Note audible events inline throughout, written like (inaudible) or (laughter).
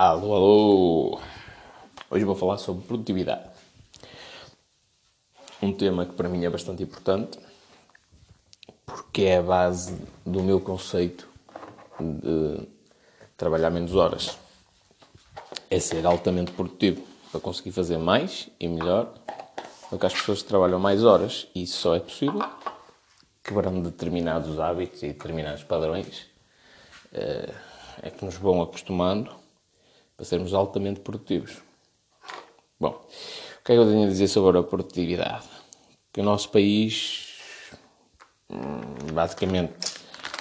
Alô, alô! Hoje vou falar sobre produtividade. Um tema que para mim é bastante importante, porque é a base do meu conceito de trabalhar menos horas. É ser altamente produtivo, para conseguir fazer mais e melhor do que as pessoas que trabalham mais horas. E isso só é possível quebrando determinados hábitos e determinados padrões. Eh, é que nos vão acostumando para sermos altamente produtivos. Bom, o que é que eu tenho a dizer sobre a produtividade? Que o nosso país, hum, basicamente,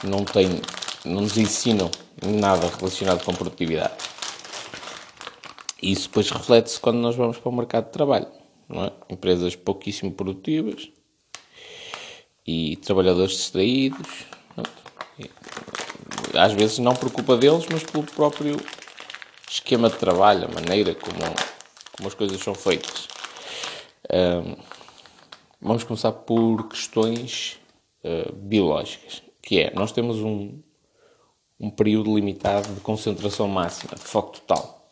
não tem, não nos ensinam nada relacionado com produtividade. Isso depois reflete-se quando nós vamos para o mercado de trabalho. É? Empresas pouquíssimo produtivas e trabalhadores distraídos. Às vezes não por culpa deles, mas pelo próprio esquema de trabalho, a maneira como, como as coisas são feitas. Um, vamos começar por questões uh, biológicas, que é, nós temos um, um período limitado de concentração máxima, de foco total.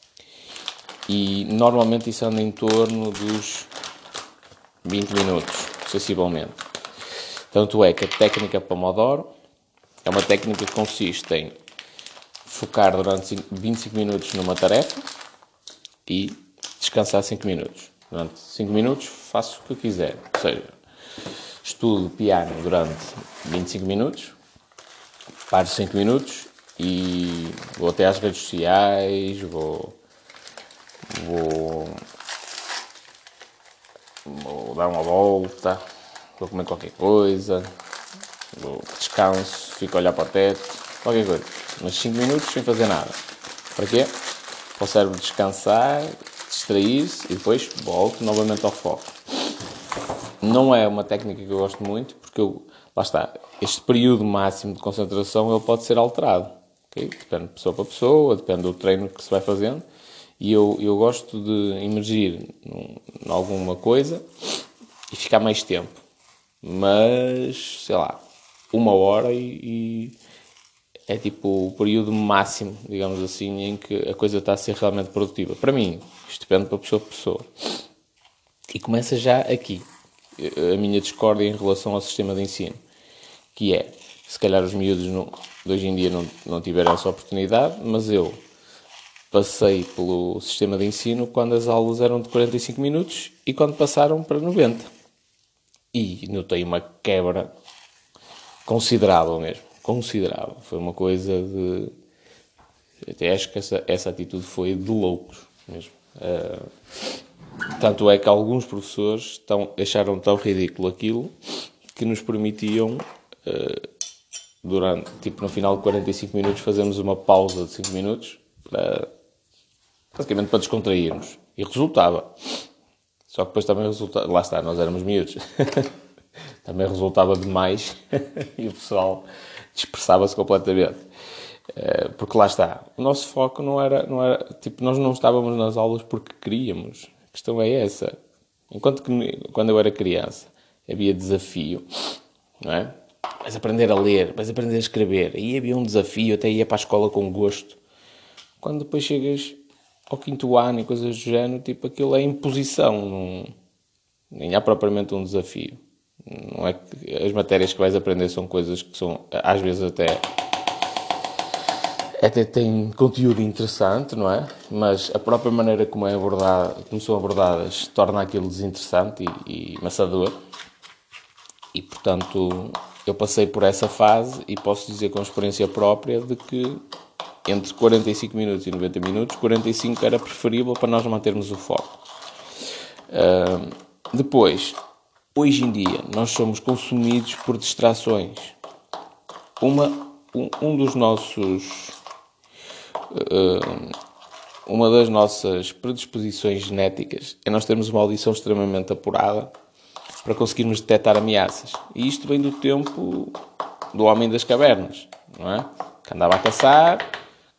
E normalmente isso anda em torno dos 20 minutos, sensivelmente. Tanto é que a técnica Pomodoro é uma técnica que consiste em focar durante 25 minutos numa tarefa e descansar 5 minutos. Durante 5 minutos faço o que quiser. Ou seja, estudo piano durante 25 minutos, paro 5 minutos e vou até às redes sociais, vou, vou, vou dar uma volta, vou comer qualquer coisa, vou descanso, fico a olhar para o teto, qualquer coisa. Mas 5 minutos sem fazer nada. Para quê? Para o cérebro descansar, distrair-se e depois volto novamente ao foco. Não é uma técnica que eu gosto muito, porque eu, lá está, este período máximo de concentração ele pode ser alterado. Okay? Depende de pessoa para pessoa, depende do treino que se vai fazendo. E eu, eu gosto de emergir em alguma coisa e ficar mais tempo. Mas, sei lá, uma hora e, e é tipo o período máximo, digamos assim, em que a coisa está a ser realmente produtiva. Para mim, isto depende para pessoa por pessoa. E começa já aqui a minha discórdia em relação ao sistema de ensino, que é, se calhar os miúdos não, hoje em dia não, não tiveram essa oportunidade, mas eu passei pelo sistema de ensino quando as aulas eram de 45 minutos e quando passaram para 90. E notei uma quebra considerável mesmo considerável. Foi uma coisa de. Até acho que essa, essa atitude foi de loucos mesmo. Uh, tanto é que alguns professores tão, acharam tão ridículo aquilo que nos permitiam, uh, durante, tipo no final de 45 minutos, fazermos uma pausa de 5 minutos para, basicamente para descontrairmos. E resultava. Só que depois também resultava. Lá está, nós éramos miúdos. (laughs) também resultava demais (laughs) e o pessoal dispersava-se completamente. Eh, porque lá está, o nosso foco não era, não era, tipo, nós não estávamos nas aulas porque queríamos. A questão é essa. Enquanto que quando eu era criança havia desafio, não é? Vais aprender a ler, vais aprender a escrever. Aí havia um desafio, até ia para a escola com gosto. Quando depois chegas ao quinto ano e coisas do género, tipo, aquilo é imposição, não, nem há propriamente um desafio. Não é que as matérias que vais aprender são coisas que são, às vezes, até até têm conteúdo interessante, não é? Mas a própria maneira como, é abordada, como são abordadas torna aquilo desinteressante e, e maçador. E, portanto, eu passei por essa fase e posso dizer com experiência própria de que entre 45 minutos e 90 minutos, 45 era preferível para nós mantermos o foco. Uh, depois, Hoje em dia, nós somos consumidos por distrações. Uma, um, um dos nossos. Uh, uma das nossas predisposições genéticas é nós termos uma audição extremamente apurada para conseguirmos detectar ameaças. E isto vem do tempo do homem das cavernas, não é? Que andava a caçar,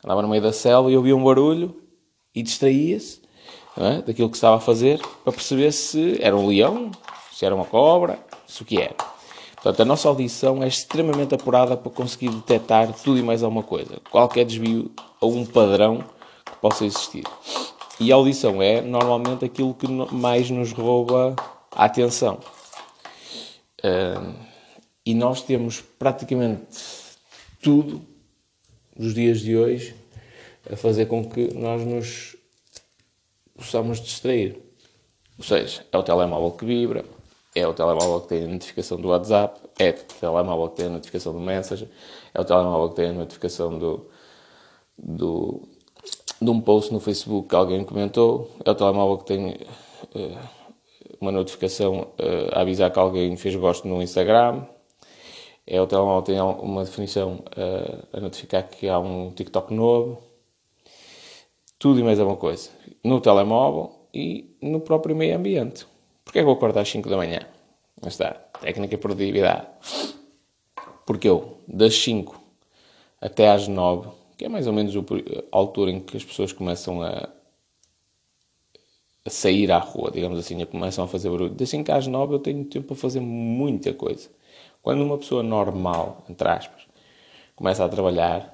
andava no meio da selva e ouvia um barulho e distraía-se é? daquilo que estava a fazer para perceber se era um leão, se era uma cobra, se o que era. Portanto, a nossa audição é extremamente apurada para conseguir detectar tudo e mais alguma coisa. Qualquer desvio ou um padrão que possa existir. E a audição é normalmente aquilo que mais nos rouba a atenção. E nós temos praticamente tudo nos dias de hoje a fazer com que nós nos possamos distrair. Ou seja, é o telemóvel que vibra, é o telemóvel que tem a notificação do WhatsApp, é o telemóvel que tem a notificação do Messenger, é o telemóvel que tem a notificação do, do, de um post no Facebook que alguém comentou, é o telemóvel que tem uh, uma notificação uh, a avisar que alguém fez gosto no Instagram, é o telemóvel que tem uma definição uh, a notificar que há um TikTok novo, tudo e mais alguma coisa. No telemóvel e no próprio meio ambiente. Porquê é que eu acordo às 5 da manhã? Mas está, técnica e produtividade. Porque eu, das 5 até às 9, que é mais ou menos a altura em que as pessoas começam a, a sair à rua, digamos assim, começam a fazer barulho. Das 5 às 9 eu tenho tempo para fazer muita coisa. Quando uma pessoa normal, entre aspas, começa a trabalhar,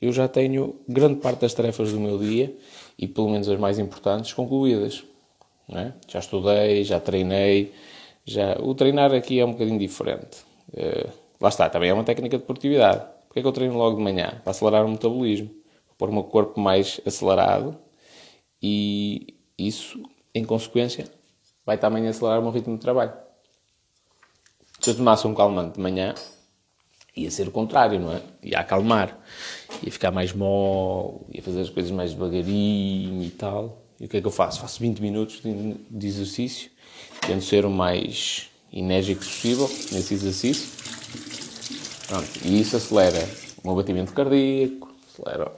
eu já tenho grande parte das tarefas do meu dia, e pelo menos as mais importantes, concluídas. É? Já estudei, já treinei, já... o treinar aqui é um bocadinho diferente. Uh, lá está, também é uma técnica de produtividade. Porquê é que eu treino logo de manhã? Para acelerar o metabolismo, para pôr o meu corpo mais acelerado e isso, em consequência, vai também acelerar o meu ritmo de trabalho. Se eu tomasse um calmante de manhã, ia ser o contrário, não é? Ia acalmar, ia ficar mais mole, ia fazer as coisas mais devagarinho e tal. E o que é que eu faço? Faço 20 minutos de, exercício, tento ser o mais enérgico possível nesse exercício. Pronto, e isso acelera o meu batimento cardíaco, acelera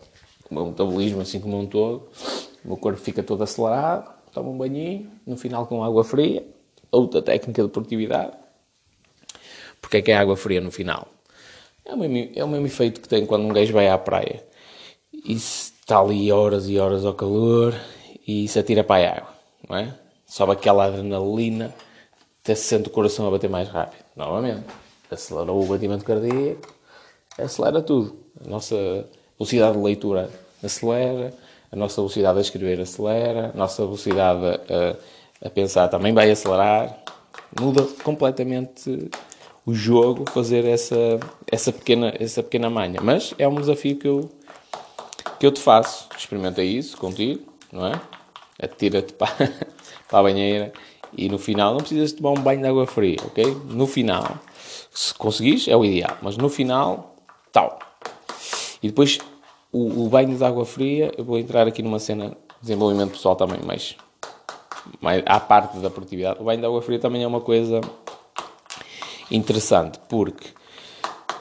o meu metabolismo assim como um todo. O meu corpo fica todo acelerado, tomo um banhinho, no final com água fria, outra técnica de produtividade. Porque é que é água fria no final? É o, mesmo, é o mesmo efeito que tem quando um gajo vai à praia e está ali horas e horas ao calor e se atira para a água, não é? Sobe aquela adrenalina, até se sente o coração a bater mais rápido. Novamente, acelerou o batimento cardíaco, acelera tudo. A nossa velocidade de leitura acelera, a nossa velocidade a escrever acelera, a nossa velocidade a, a pensar também vai acelerar. Muda completamente o jogo fazer essa, essa, pequena, essa pequena manha. Mas é um desafio que eu, que eu te faço. Experimenta isso contigo, não é? Atira-te (laughs) para, para a banheira e no final não precisas tomar um banho de água fria, ok? No final, se conseguires, é o ideal, mas no final, tal. E depois o, o banho de água fria, eu vou entrar aqui numa cena de desenvolvimento pessoal também, mas, mas à parte da produtividade, o banho de água fria também é uma coisa interessante porque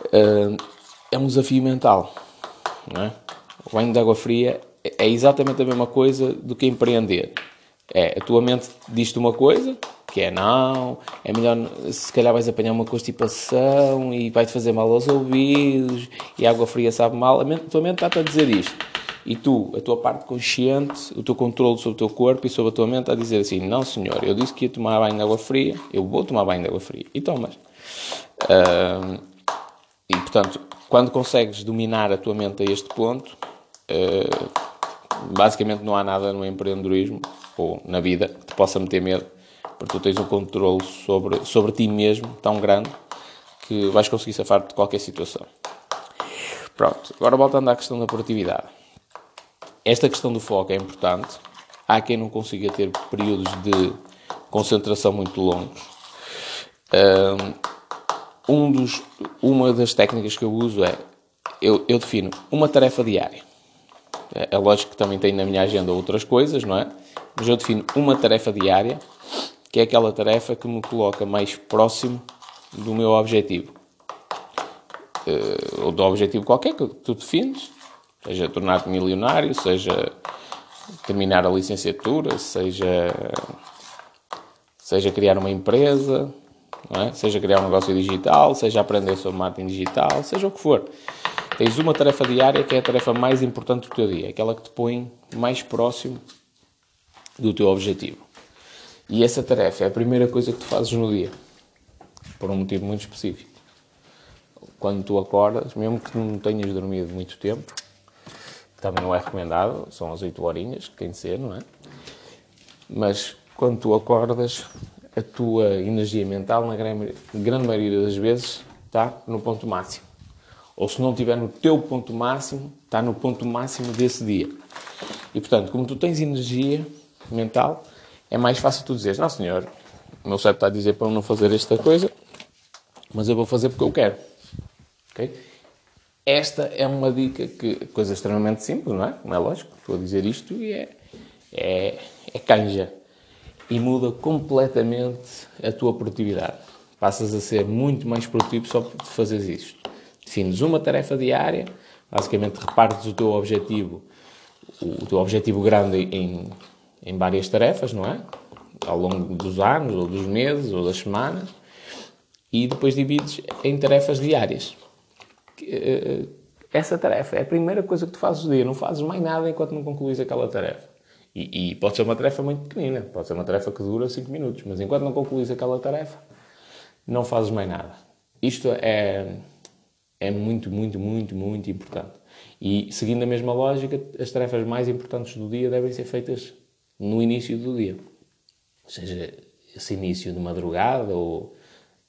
uh, é um desafio mental. Não é? O banho de água fria é exatamente a mesma coisa do que empreender. É, a tua mente diz-te uma coisa, que é não, é melhor, se calhar vais apanhar uma constipação e vai-te fazer mal aos ouvidos e a água fria sabe mal. A, mente, a tua mente está-te a dizer isto. E tu, a tua parte consciente, o teu controle sobre o teu corpo e sobre a tua mente, a dizer assim: Não, senhor, eu disse que ia tomar banho de água fria, eu vou tomar banho de água fria. E tomas. Uh, e portanto, quando consegues dominar a tua mente a este ponto, uh, basicamente não há nada no empreendedorismo ou na vida que te possa meter medo, porque tu tens um controle sobre, sobre ti mesmo tão grande que vais conseguir safar de qualquer situação. Pronto, agora voltando à questão da produtividade. Esta questão do foco é importante. Há quem não consiga ter períodos de concentração muito longos. Um dos, uma das técnicas que eu uso é eu, eu defino uma tarefa diária. É, é lógico que também tenho na minha agenda outras coisas, não é? Mas eu defino uma tarefa diária, que é aquela tarefa que me coloca mais próximo do meu objetivo. Uh, ou do objetivo qualquer que tu defines, seja tornar-te milionário, seja terminar a licenciatura, seja, seja criar uma empresa, é? seja criar um negócio digital, seja aprender sobre marketing digital, seja o que for. Tens uma tarefa diária que é a tarefa mais importante do teu dia, aquela que te põe mais próximo do teu objetivo. E essa tarefa é a primeira coisa que tu fazes no dia, por um motivo muito específico. Quando tu acordas, mesmo que não tenhas dormido muito tempo, também não é recomendado, são as 8 horinhas que tem de ser, não é? Mas quando tu acordas, a tua energia mental, na grande maioria das vezes, está no ponto máximo. Ou se não estiver no teu ponto máximo, está no ponto máximo desse dia. E portanto, como tu tens energia mental, é mais fácil tu dizeres: Não, senhor, o meu cérebro está a dizer para eu não fazer esta coisa, mas eu vou fazer porque eu quero. Okay? Esta é uma dica que, coisa extremamente simples, não é? Não é lógico, estou a dizer isto e é, é, é canja. E muda completamente a tua produtividade. Passas a ser muito mais produtivo só por fazeres isto. Defines uma tarefa diária, basicamente repartes o teu objetivo, o teu objetivo grande em, em várias tarefas, não é? Ao longo dos anos, ou dos meses, ou das semanas, e depois divides em tarefas diárias. Eh, essa tarefa é a primeira coisa que tu fazes no dia, não fazes mais nada enquanto não concluís aquela tarefa. E, e, pode ser uma tarefa muito pequenina, pode ser uma tarefa que dura 5 minutos, mas enquanto não concluís aquela tarefa, não fazes mais nada. Isto é, é muito, muito, muito, muito importante. E seguindo a mesma lógica, as tarefas mais importantes do dia devem ser feitas no início do dia. Ou seja, esse início de madrugada, ou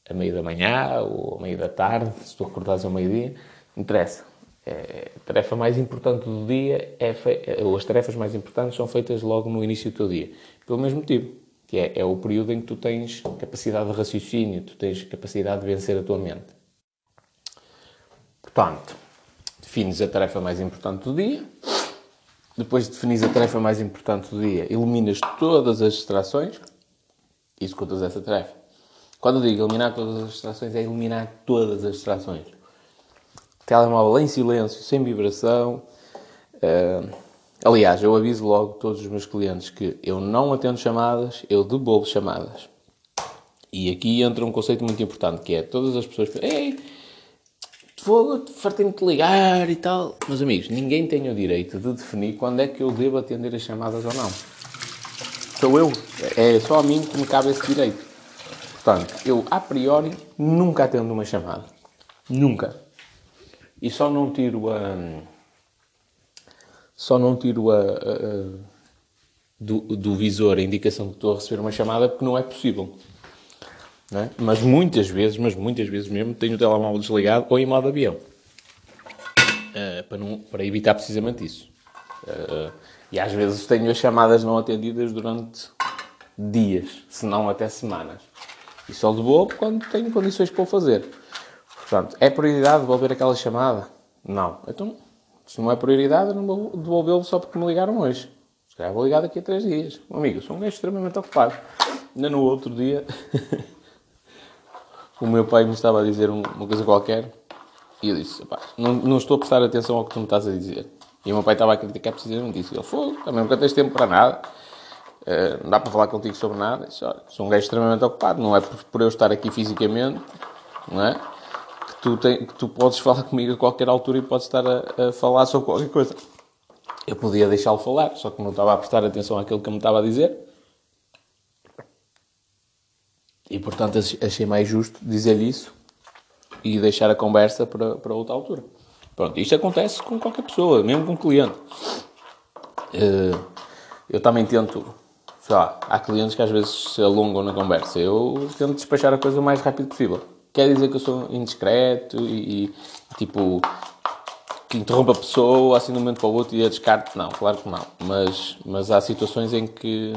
a meio da manhã, ou a meio da tarde, se tu acordares ao meio-dia, interessa. É, a tarefa mais importante do dia é ou as tarefas mais importantes são feitas logo no início do teu dia. Pelo mesmo motivo, que é, é o período em que tu tens capacidade de raciocínio, tu tens capacidade de vencer a tua mente. Portanto, defines a tarefa mais importante do dia. Depois de definires a tarefa mais importante do dia, eliminas todas as distrações. Executas essa tarefa. Quando eu digo eliminar todas as distrações, é eliminar todas as distrações. Telemóvel em silêncio, sem vibração. Uh, aliás, eu aviso logo todos os meus clientes que eu não atendo chamadas, eu devolvo chamadas. E aqui entra um conceito muito importante, que é todas as pessoas Ei, fogo, fartei-me de ligar e tal. Meus amigos, ninguém tem o direito de definir quando é que eu devo atender as chamadas ou não. Sou eu. É só a mim que me cabe esse direito. Portanto, eu, a priori, nunca atendo uma chamada. Nunca. E só não tiro a... Só não tiro a... a, a do, do visor a indicação que estou a receber uma chamada porque não é possível. É? Mas muitas vezes, mas muitas vezes mesmo, tenho o telemóvel desligado ou em modo avião. Uh, para, não, para evitar precisamente isso. Uh, e às vezes tenho as chamadas não atendidas durante dias, se não até semanas. E só devolvo quando tenho condições para o fazer. Portanto, é prioridade devolver aquela chamada? Não. Então, se não é prioridade, eu não vou devolvê-lo só porque me ligaram hoje. Se calhar vou ligar daqui a três dias. Amigo, sou um gajo extremamente ocupado. Ainda no outro dia (laughs) o meu pai me estava a dizer uma coisa qualquer e eu disse, não, não estou a prestar atenção ao que tu me estás a dizer. E o meu pai estava a criticar precisamente isso. Ele, fogo, também nunca tens tempo para nada. Uh, não dá para falar contigo sobre nada. Disse, olha, sou um gajo extremamente ocupado. Não é por, por eu estar aqui fisicamente, não é? Que tu, tem, que tu podes falar (laughs) comigo a qualquer altura e podes estar a, a falar sobre qualquer coisa. Eu podia deixá-lo falar, só que não estava a prestar atenção àquilo que me estava a dizer. E portanto achei mais justo dizer-lhe isso e deixar a conversa para, para outra altura. Pronto, isto acontece com qualquer pessoa, mesmo com um cliente. Eh, eu também tento, sei lá, há clientes que às vezes se alongam na conversa. Eu tento despachar a coisa o mais rápido possível. Quer dizer que eu sou indiscreto e, e tipo, que interrompa a pessoa assim de um momento para o outro e a descarte? Não, claro que não. Mas, mas há situações em que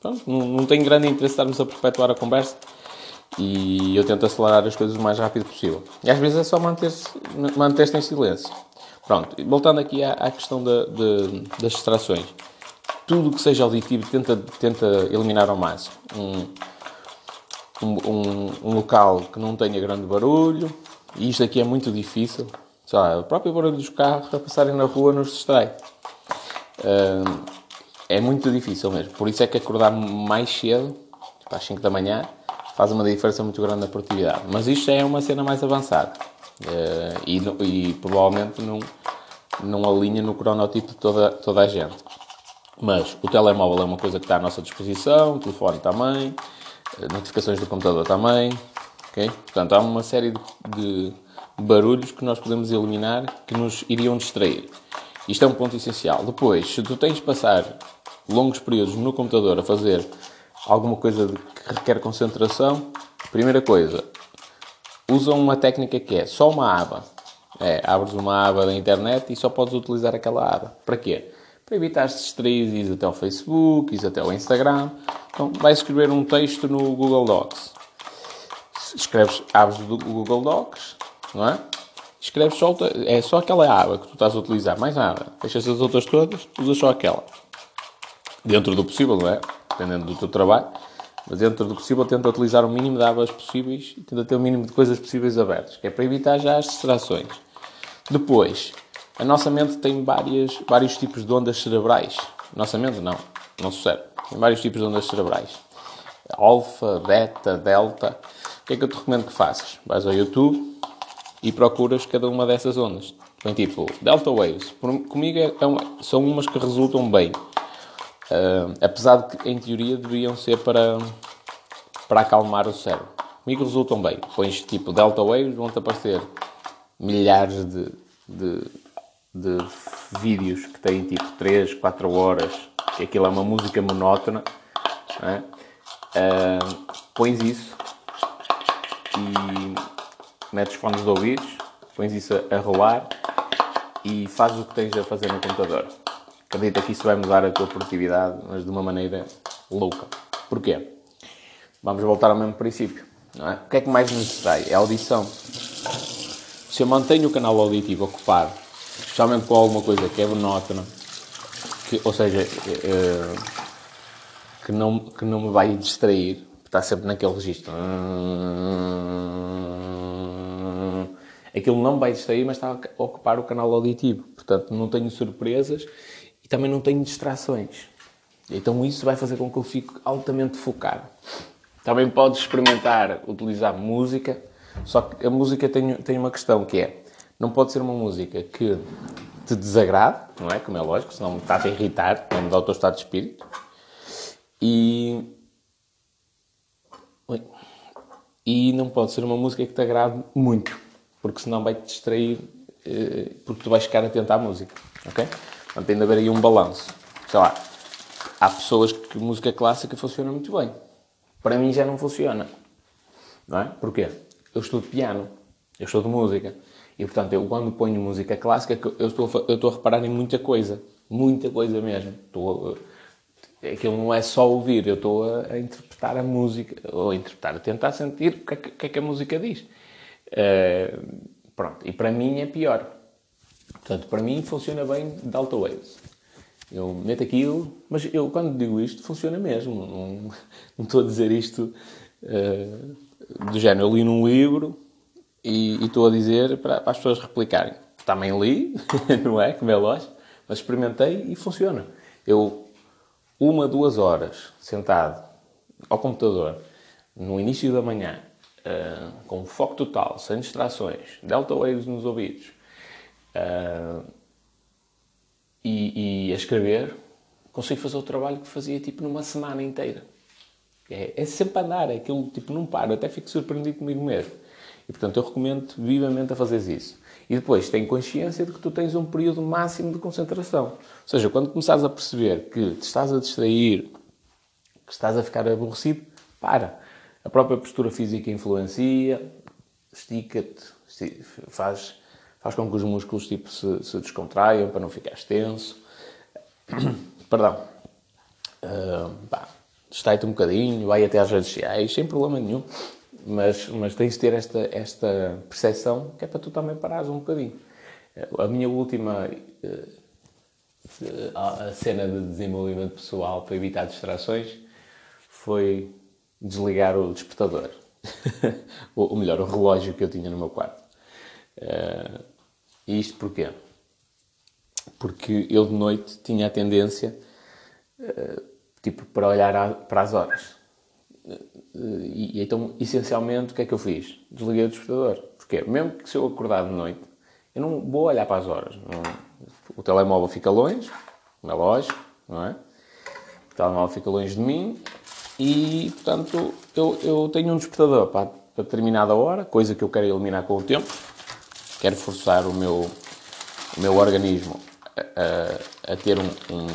Pronto, não, não tenho grande interesse estarmos a perpetuar a conversa e eu tento acelerar as coisas o mais rápido possível. E às vezes é só manter-se manter em silêncio. Pronto, voltando aqui à, à questão de, das distrações. Tudo que seja auditivo tenta, tenta eliminar ao máximo. Um, um, um, local que não tenha grande barulho, e isto aqui é muito difícil. Sei lá, o próprio barulho dos carros a passarem na rua nos distrai. Uh, é muito difícil mesmo. Por isso é que acordar mais cedo, tipo às 5 da manhã, faz uma diferença muito grande na produtividade. Mas isto é uma cena mais avançada. Uh, e, e, provavelmente não, não alinha no cronotipo de toda, toda a gente. Mas o telemóvel é uma coisa que está à nossa disposição, o telefone também, eh, notificações do computador também. Okay? Portanto, há uma série de, de barulhos que nós podemos eliminar que nos iriam distrair. Isto é um ponto essencial. Depois, se tu tens de passar longos períodos no computador a fazer alguma coisa que requer concentração, primeira coisa, usa uma técnica que é só uma aba. É, abres uma aba da internet e só podes utilizar aquela aba. Para quê? Para evitar se distrair e até ao Facebook, ir até ao Instagram. Então, vais escrever um texto no Google Docs. Escreves, abres o Google Docs, não é? Escreves só, é só aquela aba que tu estás a utilizar, mais nada. Fechas as outras todas, usas só aquela. Dentro do possível, não é? Dependendo do teu trabalho. Mas dentro do possível, tenta utilizar o mínimo de abas possíveis e tenta ter o mínimo de coisas possíveis abertas, que é para evitar já as distrações. Depois, a nossa mente tem várias, vários tipos de ondas cerebrais. Nossa mente não, nosso cérebro. Tem vários tipos de ondas cerebrais. Alfa, beta, delta. O que é que eu te recomendo que faças? Vais ao YouTube e procuras cada uma dessas ondas. Tem tipo delta waves. Comigo é, é são umas que resultam bem. Uh, apesar de que, em teoria, deveriam ser para, para acalmar o cérebro. Comigo resultam bem. Pões tipo delta waves, vão-te aparecer milhares de, de, de, vídeos que têm tipo 3, 4 horas, aquilo é uma música monótona. É? Uh, pões isso e metes fones de ouvidos, pões isso a rolar e fazes o que tens a fazer no computador. Acredita que isso vai mudar a tua produtividade, mas de uma maneira louca. Porquê? Vamos voltar ao mesmo princípio. É? O que é que mais nos distrai? É a audição. Se eu mantenho o canal auditivo ocupado, especialmente com alguma coisa que é monótona, que, ou seja, é, que, não, que não me vai distrair, está sempre naquele registro. Aquilo não me vai distrair, mas está a ocupar o canal auditivo. Portanto, não tenho surpresas e também não tenho distrações. Então isso vai fazer com que eu fique altamente focado. Também podes experimentar utilizar música, só que a música tem, tem uma questão que é, não pode ser uma música que te desagrade, não é? Como é lógico, senão me está a irritar, não me dá o teu estado de espírito. E... E não pode ser uma música que te agrade muito, porque senão vai-te distrair, eh, porque tu vais ficar atento à música, ok? Portanto, tem de haver aí um balanço. Sei lá, há pessoas que música clássica funciona muito bem. Para mim já não funciona. Não é? Porquê? Eu estudo piano, eu estudo música. E, portanto, eu quando ponho música clássica, eu estou, eu estou a reparar em muita coisa. Muita coisa mesmo. Estou, aquilo não é só ouvir, eu estou a, a, interpretar a música, ou a interpretar, a tentar sentir o que é que, que, é que a música diz. Uh, pronto, e para mim é pior. Portanto, para mim funciona bem Delta Waves. Eu meto aquilo, mas eu quando digo isto funciona mesmo. Não, não estou a dizer isto uh, do género. Eu li num livro e, e estou a dizer para, para, as pessoas replicarem. Também li, (laughs) não é? Como é lógico, mas experimentei e funciona. Eu, uma, duas horas sentado ao computador, no início da manhã, uh, com foco total, sem distrações, delta waves nos ouvidos, uh, e, e, a escrever, consigo fazer o trabalho que fazia tipo numa semana inteira. É, é sempre andar, é aquilo tipo não para, até fico surpreendido comigo mesmo. E portanto eu recomendo vivamente a fazer isso. E depois tem consciência de que tu tens um período máximo de concentração. Ou seja, quando começares a perceber que te estás a distrair, que estás a ficar aborrecido, para. A própria postura física influencia, estica-te, faz faz com que os músculos tipo, se, se descontraiam para não ficar tenso. (clears throat) Perdão. Uh, pá, um bocadinho, vai até às redes sociais, sem problema nenhum. Mas, mas tens de ter esta, esta percepção que é para tu também parares um bocadinho. A minha última uh, a cena de desenvolvimento pessoal para evitar distrações foi desligar o despertador. (laughs) ou melhor, o relógio que eu tinha no meu quarto. Uh, e isto porquê? Porque eu de noite tinha a tendência, uh, tipo, para olhar para as horas. Uh, e, então, essencialmente, o que é que eu fiz? Desliguei o despertador. Porquê? Mesmo que se eu acordar de noite, eu não vou olhar para as horas. O telemóvel fica longe, na loja, não é? O telemóvel fica longe de mim e, portanto, eu, eu tenho um despertador para, para determinada hora, coisa que eu quero eliminar com o tempo. Quero forçar o meu, o meu organismo a, a ter um, um,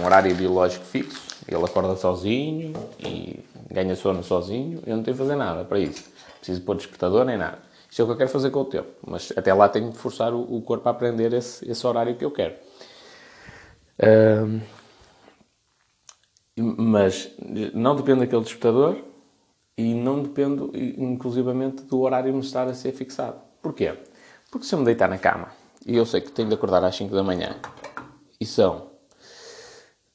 um, horário biológico fixo. Ele acorda sozinho e ganha sono sozinho. Eu não tenho que fazer nada para isso. Preciso pôr despertador nem nada. Isto é o que eu quero fazer com o tempo. Mas até lá tenho de forçar o, o corpo a aprender esse, esse horário que eu quero. mas não depende daquele despertador e não dependo, inclusivamente, do horário me estar a ser fixado. Porquê? Porque se eu me deitar na cama e eu sei que tenho de acordar às 5 da manhã e são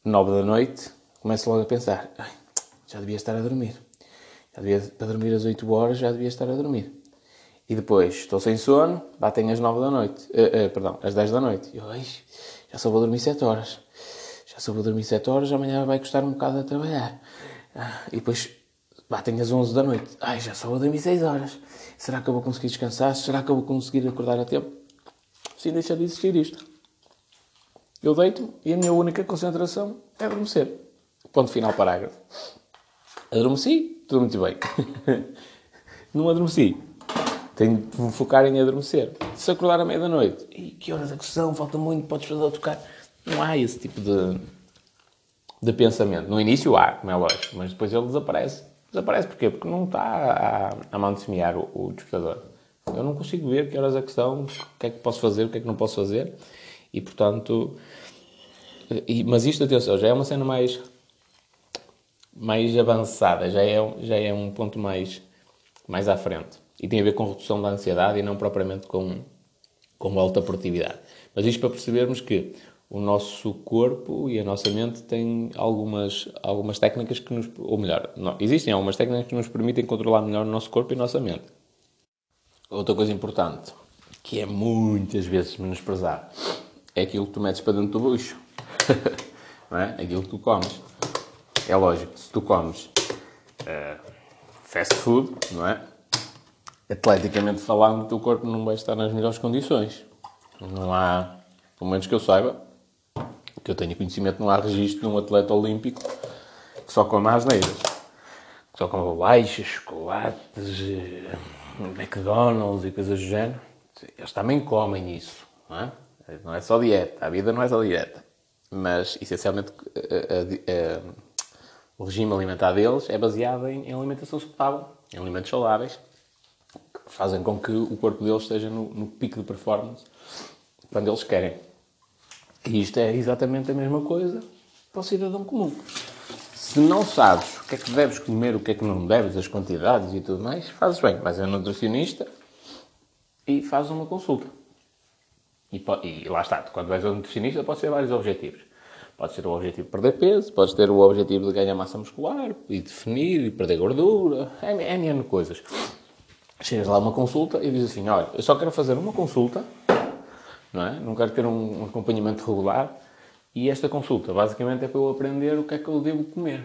9 da noite, começo logo a pensar: já devia estar a dormir. Já devia, para dormir às 8 horas, já devia estar a dormir. E depois estou sem sono, batem às 9 da noite, uh, uh, perdão, às 10 da noite. E eu, já só vou dormir 7 horas. Já só vou dormir 7 horas, amanhã vai custar um bocado a trabalhar. Ah, e depois batem às 11 da noite. Ai, já só vou dormir 6 horas. Será que eu vou conseguir descansar? Será que eu vou conseguir acordar a tempo? Sim, deixa de existir isto. Eu deito e a minha única concentração é adormecer. Ponto final, parágrafo. Adormeci, tudo muito bem. (laughs) Não adormeci. Tenho de me focar em adormecer. Se acordar à meia-da-noite, e que horas é que são? Falta muito, podes fazer a tocar. Não há esse tipo de, de pensamento. No início há, como é lógico, mas depois ele desaparece. Desaparece porquê? Porque não está a, a semear o, o despertador. Eu não consigo ver que horas é que são, o que é que posso fazer, o que é que não posso fazer. E, portanto... E, mas isto, atenção, já é uma cena mais... mais avançada. Já é, já é um ponto mais, mais à frente. E tem a ver com redução da ansiedade e não propriamente com, com alta produtividade. Mas isto para percebermos que o nosso corpo e a nossa mente têm algumas, algumas técnicas que nos. Ou melhor, não, existem algumas técnicas que nos permitem controlar melhor o nosso corpo e a nossa mente. Outra coisa importante, que é muitas vezes menosprezar, é aquilo que tu metes para dentro do bucho. (laughs) não é? Aquilo que tu comes. É lógico, se tu comes uh, fast food, não é? Atleticamente falando, o teu corpo não vai estar nas melhores condições. Não há, pelo menos que eu saiba, que eu tenho conhecimento, não há registro de um atleta olímpico que só come asneiras. Que só come bolachas, chocolates, eh, McDonald's e coisas do género. Eles também comem isso, não é? Não é só dieta. A vida não é só dieta. Mas, essencialmente, a, a, a, o regime alimentar deles é baseado em, em, alimentação saudável, em alimentos saudáveis, que fazem com que o corpo deles esteja no, no pico de performance quando eles querem. E isto é exatamente a mesma coisa para o cidadão comum. Se não sabes o que é que deves comer, o que é que não deves, as quantidades e tudo mais, fazes bem. Vais a um nutricionista e fazes uma consulta. E, e, lá está, quando vais ao nutricionista pode ser vários objetivos. Pode ser o objetivo de perder peso, pode ter o objetivo de ganhar massa muscular, e definir, e perder gordura, é, é N coisas. Chegas lá a uma consulta e dizes assim, olha, eu só quero fazer uma consulta não é? Não quero ter um, um acompanhamento regular. E esta consulta, basicamente, é para eu aprender o que é que eu devo comer.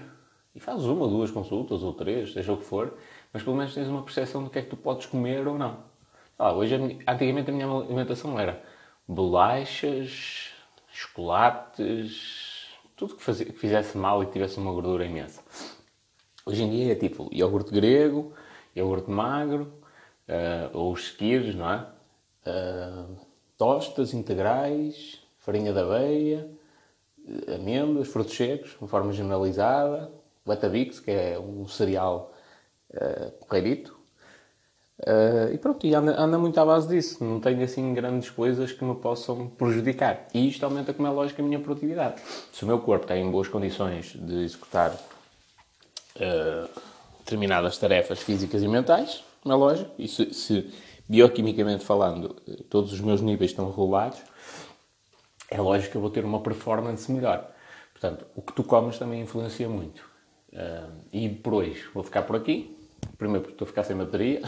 E fazes uma, duas consultas, ou três, seja o que for, mas pelo menos tens uma percepção do que é que tu podes comer ou não. Ah, hoje, antigamente, a minha alimentação era bolachas, chocolates, tudo que, fazia, que fizesse mal e tivesse uma gordura imensa. Hoje em dia é tipo iogurte grego, iogurte magro, uh, ou os skiers, não é? Uh, tostas integrais, farinha de aveia, amêndoas, frutos secos, de forma generalizada, Weetabix, que é um cereal uh. Uh, e pronto, e anda, anda, muito à base disso. Não tenho assim grandes coisas que me possam prejudicar. E isto aumenta, como é lógico, a minha produtividade. Se o meu corpo está em boas condições de executar uh, determinadas tarefas físicas e mentais, como é lógico, e se, se bioquimicamente falando, todos os meus níveis estão regulados, é lógico que eu vou ter uma performance melhor. Portanto, o que tu comes também influencia muito. Uh, e por hoje vou ficar por aqui. Primeiro porque estou a ficar sem bateria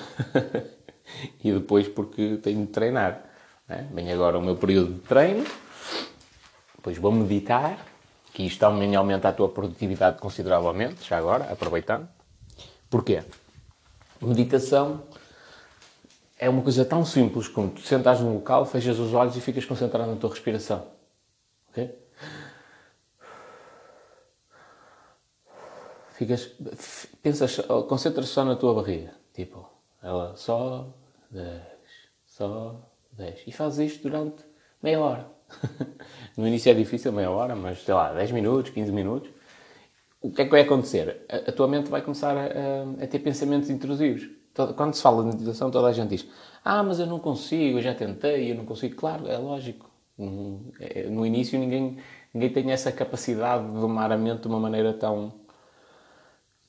(laughs) e depois porque tenho de treinar. Né? Vem agora o meu período de treino, depois vou meditar, que isto também aumenta a tua produtividade consideravelmente, já agora, aproveitando. Porquê? Meditação é uma coisa tão simples como tu sentares num local, fechas os olhos e ficas concentrado na tua respiração. Ok? Ficas, pensas, concentras só na tua barriga. Tipo, ela só, desce, só, desce. E fazes isto durante meia hora. (laughs) no início é difícil, meia hora, mas sei lá, 10 minutos, 15 minutos. O que é que vai acontecer? A, a tua mente vai começar a, a, a ter pensamentos intrusivos. Quando se fala de meditação, toda a gente diz: Ah, mas eu não consigo, eu já tentei, eu não consigo. Claro, é lógico. É, no início, ninguém, ninguém tem essa capacidade de domar a mente de uma maneira tão,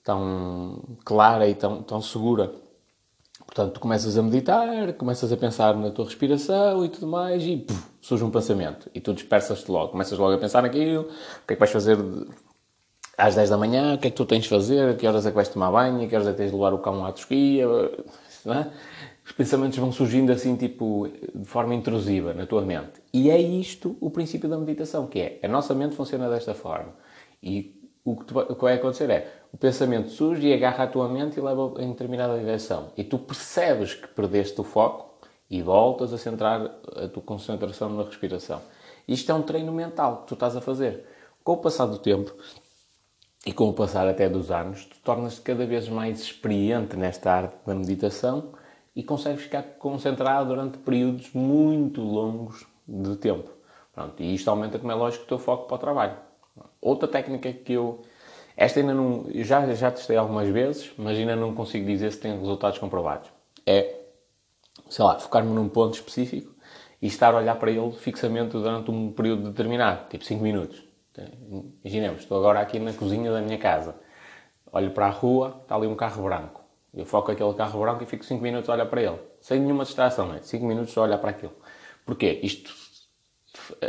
tão clara e tão, tão segura. Portanto, tu começas a meditar, começas a pensar na tua respiração e tudo mais, e puf, surge um pensamento. E tu dispersas-te logo. Começas logo a pensar naquilo, o que é que vais fazer às 10 da manhã, o que é que tu tens de fazer, que horas é que vais tomar banho, que horas é que tens de levar o cão à tosquia, é? Os pensamentos vão surgindo assim, tipo, de forma intrusiva na tua mente. E é isto o princípio da meditação, que é, a nossa mente funciona desta forma. E o que, tu, o que vai acontecer é, o pensamento surge e agarra a tua mente e leva em determinada direção. E tu percebes que perdeste o foco e voltas a centrar a tua concentração na respiração. Isto é um treino mental que tu estás a fazer. Com o passar do tempo, e com o passar até dos anos, tu tornas-te cada vez mais experiente nesta arte da meditação e consegues ficar concentrado durante períodos muito longos de tempo. Pronto, e isto aumenta, como é lógico, o teu foco para o trabalho. Outra técnica que eu. Esta ainda não. Já, já testei algumas vezes, mas ainda não consigo dizer se tem resultados comprovados. É, sei lá, focar-me num ponto específico e estar a olhar para ele fixamente durante um período determinado, tipo 5 minutos. Imaginemos, estou agora aqui na cozinha da minha casa, olho para a rua, está ali um carro branco. Eu foco aquele carro branco e fico 5 minutos a olhar para ele, sem nenhuma distração, é? 5 minutos a olhar para aquilo. Porquê? Isto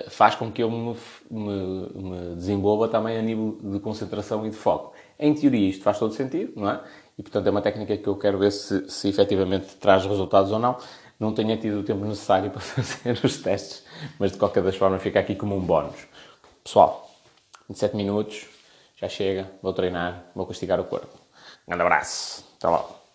faz com que eu me, me, me, desenvolva também a nível de concentração e de foco. Em teoria, isto faz todo sentido, não é? E portanto é uma técnica que eu quero ver se, se efetivamente traz resultados ou não. Não tenho tido o tempo necessário (laughs) para fazer os testes, mas de qualquer das formas fica aqui como um bónus. Pessoal, 27 minutos, já chega, vou treinar, vou castigar o corpo. Um grande abraço, até logo.